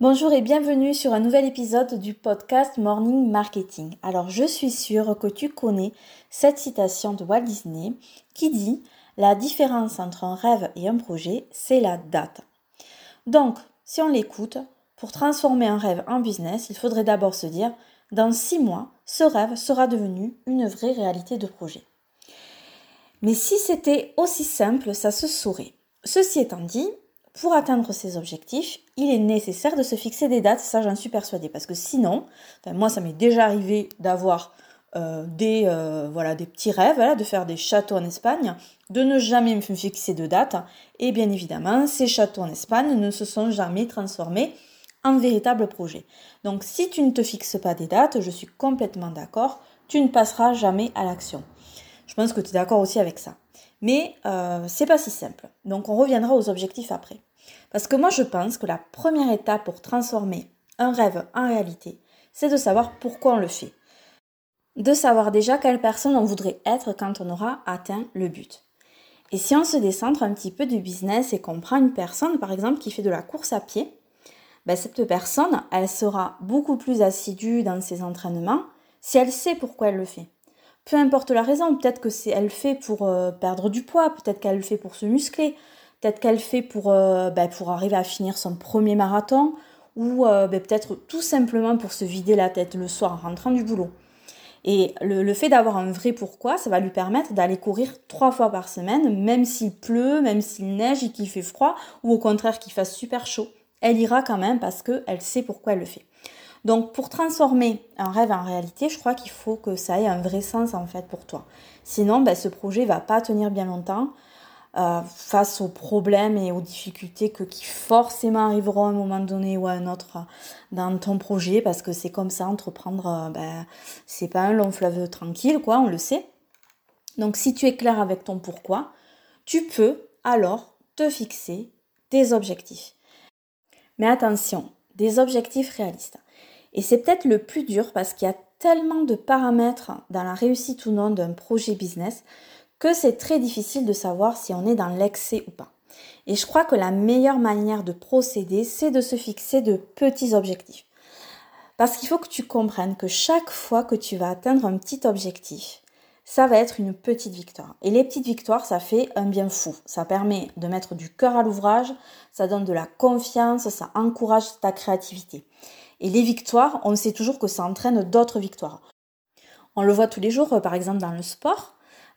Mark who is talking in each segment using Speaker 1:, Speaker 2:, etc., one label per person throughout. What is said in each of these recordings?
Speaker 1: Bonjour et bienvenue sur un nouvel épisode du podcast Morning Marketing. Alors je suis sûre que tu connais cette citation de Walt Disney qui dit La différence entre un rêve et un projet, c'est la date. Donc, si on l'écoute, pour transformer un rêve en business, il faudrait d'abord se dire dans six mois, ce rêve sera devenu une vraie réalité de projet. Mais si c'était aussi simple, ça se saurait. Ceci étant dit, pour atteindre ces objectifs, il est nécessaire de se fixer des dates, ça j'en suis persuadée, parce que sinon, moi ça m'est déjà arrivé d'avoir euh, des, euh, voilà, des petits rêves, de faire des châteaux en Espagne, de ne jamais me fixer de date, et bien évidemment, ces châteaux en Espagne ne se sont jamais transformés en véritable projet. Donc si tu ne te fixes pas des dates, je suis complètement d'accord, tu ne passeras jamais à l'action. Je pense que tu es d'accord aussi avec ça. Mais euh, c'est pas si simple. Donc on reviendra aux objectifs après. Parce que moi je pense que la première étape pour transformer un rêve en réalité, c'est de savoir pourquoi on le fait. De savoir déjà quelle personne on voudrait être quand on aura atteint le but. Et si on se décentre un petit peu du business et qu'on prend une personne par exemple qui fait de la course à pied, ben, cette personne, elle sera beaucoup plus assidue dans ses entraînements si elle sait pourquoi elle le fait peu importe la raison, peut-être que c'est elle fait pour euh, perdre du poids, peut-être qu'elle le fait pour se muscler, peut-être qu'elle fait pour, euh, ben, pour arriver à finir son premier marathon, ou euh, ben, peut-être tout simplement pour se vider la tête le soir en rentrant du boulot. Et le, le fait d'avoir un vrai pourquoi, ça va lui permettre d'aller courir trois fois par semaine, même s'il pleut, même s'il neige et qu'il fait froid, ou au contraire qu'il fasse super chaud. Elle ira quand même parce qu'elle sait pourquoi elle le fait. Donc pour transformer un rêve en réalité, je crois qu'il faut que ça ait un vrai sens en fait pour toi. Sinon, ben, ce projet va pas tenir bien longtemps euh, face aux problèmes et aux difficultés que, qui forcément arriveront à un moment donné ou à un autre dans ton projet parce que c'est comme ça, entreprendre, euh, ben, c'est pas un long fleuve tranquille, quoi, on le sait. Donc si tu es clair avec ton pourquoi, tu peux alors te fixer des objectifs. Mais attention, des objectifs réalistes. Et c'est peut-être le plus dur parce qu'il y a tellement de paramètres dans la réussite ou non d'un projet business que c'est très difficile de savoir si on est dans l'excès ou pas. Et je crois que la meilleure manière de procéder, c'est de se fixer de petits objectifs. Parce qu'il faut que tu comprennes que chaque fois que tu vas atteindre un petit objectif, ça va être une petite victoire. Et les petites victoires, ça fait un bien fou. Ça permet de mettre du cœur à l'ouvrage, ça donne de la confiance, ça encourage ta créativité. Et les victoires, on sait toujours que ça entraîne d'autres victoires. On le voit tous les jours, par exemple dans le sport.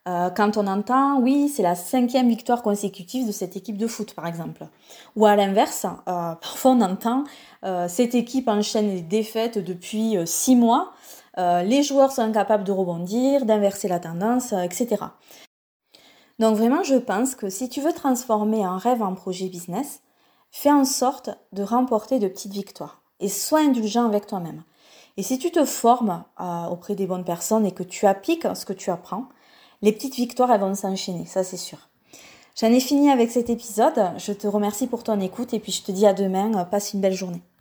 Speaker 1: Euh, quand on entend, oui, c'est la cinquième victoire consécutive de cette équipe de foot, par exemple. Ou à l'inverse, euh, parfois on entend, euh, cette équipe enchaîne les défaites depuis six mois, les joueurs sont incapables de rebondir, d'inverser la tendance, etc. Donc vraiment, je pense que si tu veux transformer un rêve en projet business, fais en sorte de remporter de petites victoires et sois indulgent avec toi-même. Et si tu te formes euh, auprès des bonnes personnes et que tu appliques ce que tu apprends, les petites victoires, elles vont s'enchaîner, ça c'est sûr. J'en ai fini avec cet épisode. Je te remercie pour ton écoute et puis je te dis à demain. Passe une belle journée.